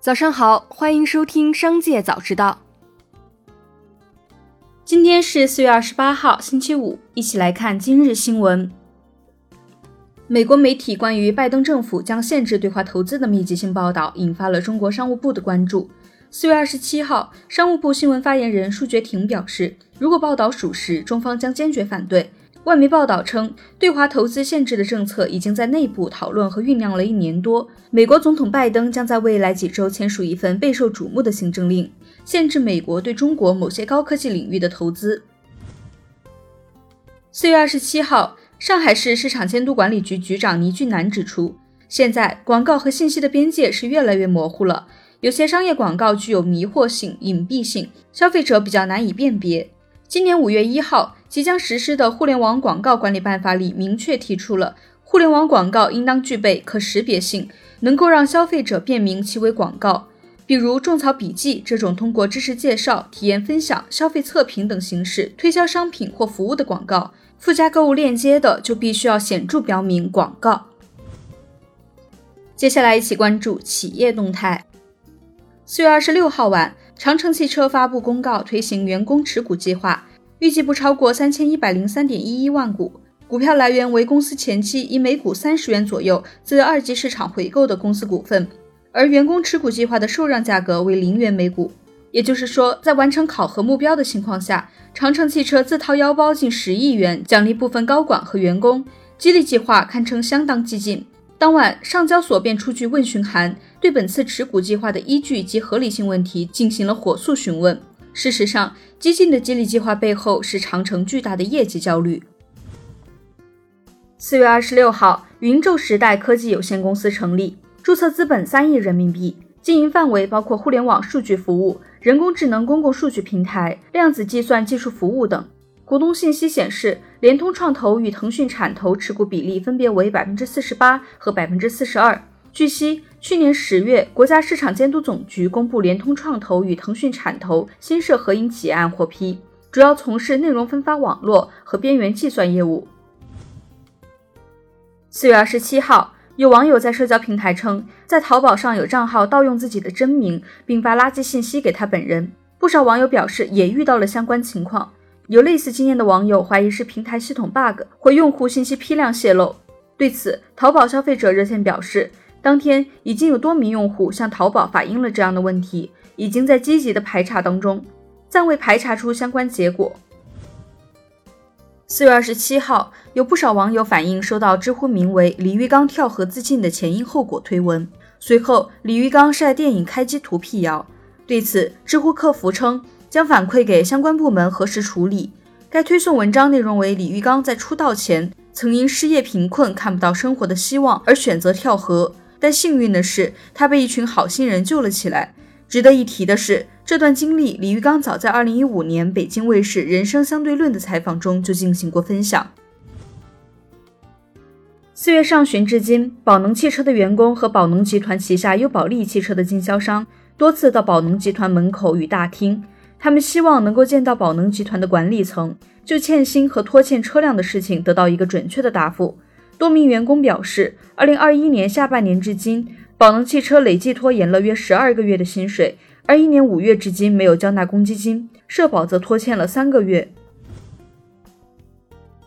早上好，欢迎收听《商界早知道》。今天是四月二十八号，星期五，一起来看今日新闻。美国媒体关于拜登政府将限制对华投资的密集性报道，引发了中国商务部的关注。四月二十七号，商务部新闻发言人舒觉婷表示，如果报道属实，中方将坚决反对。外媒报道称，对华投资限制的政策已经在内部讨论和酝酿了一年多。美国总统拜登将在未来几周签署一份备受瞩目的行政令，限制美国对中国某些高科技领域的投资。四月二十七号，上海市市场监督管理局局长倪俊南指出，现在广告和信息的边界是越来越模糊了，有些商业广告具有迷惑性、隐蔽性，消费者比较难以辨别。今年五月一号即将实施的《互联网广告管理办法》里明确提出了，互联网广告应当具备可识别性，能够让消费者辨明其为广告。比如种草笔记这种通过知识介绍、体验分享、消费测评等形式推销商品或服务的广告，附加购物链接的就必须要显著标明广告。接下来一起关注企业动态。四月二十六号晚。长城汽车发布公告，推行员工持股计划，预计不超过三千一百零三点一一万股，股票来源为公司前期以每股三十元左右自二级市场回购的公司股份，而员工持股计划的受让价格为零元每股。也就是说，在完成考核目标的情况下，长城汽车自掏腰包近十亿元奖励部分高管和员工，激励计划堪称相当激进。当晚，上交所便出具问询函，对本次持股计划的依据及合理性问题进行了火速询问。事实上，激进的激励计划背后是长城巨大的业绩焦虑。四月二十六号，云宙时代科技有限公司成立，注册资本三亿人民币，经营范围包括互联网数据服务、人工智能公共数据平台、量子计算技术服务等。股东信息显示，联通创投与腾讯产投持股比例分别为百分之四十八和百分之四十二。据悉，去年十月，国家市场监督总局公布联通创投与腾讯产投新设合营企业案获批，主要从事内容分发网络和边缘计算业务。四月二十七号，有网友在社交平台称，在淘宝上有账号盗用自己的真名，并发垃圾信息给他本人。不少网友表示也遇到了相关情况。有类似经验的网友怀疑是平台系统 bug 或用户信息批量泄露。对此，淘宝消费者热线表示，当天已经有多名用户向淘宝反映了这样的问题，已经在积极的排查当中，暂未排查出相关结果。四月二十七号，有不少网友反映收到知乎名为“李玉刚跳河自尽的前因后果”推文，随后李玉刚晒电影开机图辟谣。对此，知乎客服称。将反馈给相关部门核实处理。该推送文章内容为李玉刚在出道前曾因失业贫困看不到生活的希望而选择跳河，但幸运的是他被一群好心人救了起来。值得一提的是，这段经历李玉刚早在2015年北京卫视《人生相对论》的采访中就进行过分享。四月上旬至今，宝能汽车的员工和宝能集团旗下优宝利汽车的经销商多次到宝能集团门口与大厅。他们希望能够见到宝能集团的管理层，就欠薪和拖欠车辆的事情得到一个准确的答复。多名员工表示，二零二一年下半年至今，宝能汽车累计拖延了约十二个月的薪水，而一年五月至今没有交纳公积金，社保则拖欠了三个月。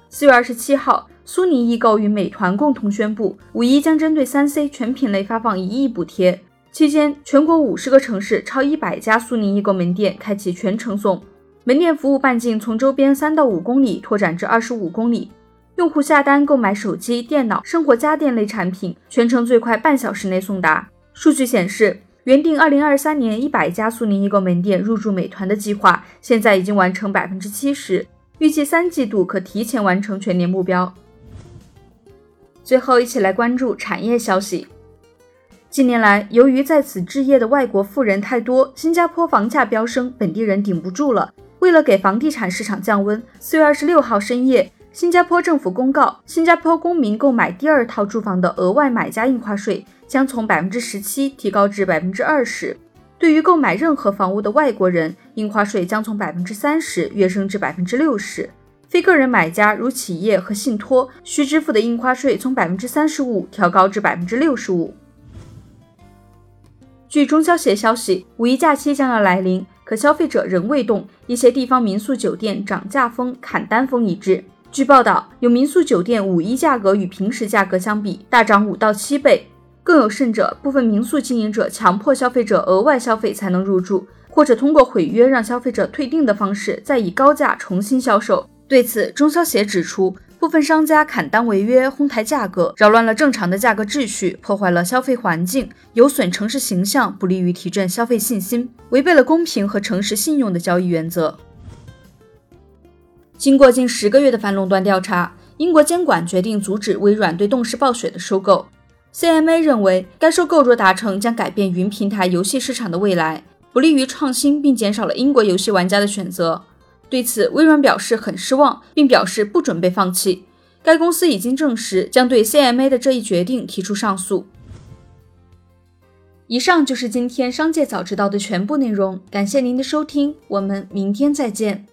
四月二十七号，苏宁易购与美团共同宣布，五一将针对三 C 全品类发放一亿补贴。期间，全国五十个城市超一百家苏宁易购门店开启全程送，门店服务半径从周边三到五公里拓展至二十五公里。用户下单购买手机、电脑、生活家电类产品，全程最快半小时内送达。数据显示，原定二零二三年一百家苏宁易购门店入驻美团的计划，现在已经完成百分之七十，预计三季度可提前完成全年目标。最后，一起来关注产业消息。近年来，由于在此置业的外国富人太多，新加坡房价飙升，本地人顶不住了。为了给房地产市场降温，四月二十六号深夜，新加坡政府公告，新加坡公民购买第二套住房的额外买家印花税将从百分之十七提高至百分之二十。对于购买任何房屋的外国人，印花税将从百分之三十跃升至百分之六十。非个人买家如企业和信托需支付的印花税从百分之三十五调高至百分之六十五。据中消协消息，五一假期将要来临，可消费者仍未动，一些地方民宿酒店涨价风、砍单风一致。据报道，有民宿酒店五一价格与平时价格相比大涨五到七倍，更有甚者，部分民宿经营者强迫消费者额外消费才能入住，或者通过毁约让消费者退订的方式，再以高价重新销售。对此，中消协指出。部分商家砍单违约、哄抬价格，扰乱了正常的价格秩序，破坏了消费环境，有损城市形象，不利于提振消费信心，违背了公平和诚实信用的交易原则。经过近十个月的反垄断调查，英国监管决定阻止微软对动视暴雪的收购。CMA 认为，该收购若达成，将改变云平台游戏市场的未来，不利于创新，并减少了英国游戏玩家的选择。对此，微软表示很失望，并表示不准备放弃。该公司已经证实将对 CMA 的这一决定提出上诉。以上就是今天商界早知道的全部内容，感谢您的收听，我们明天再见。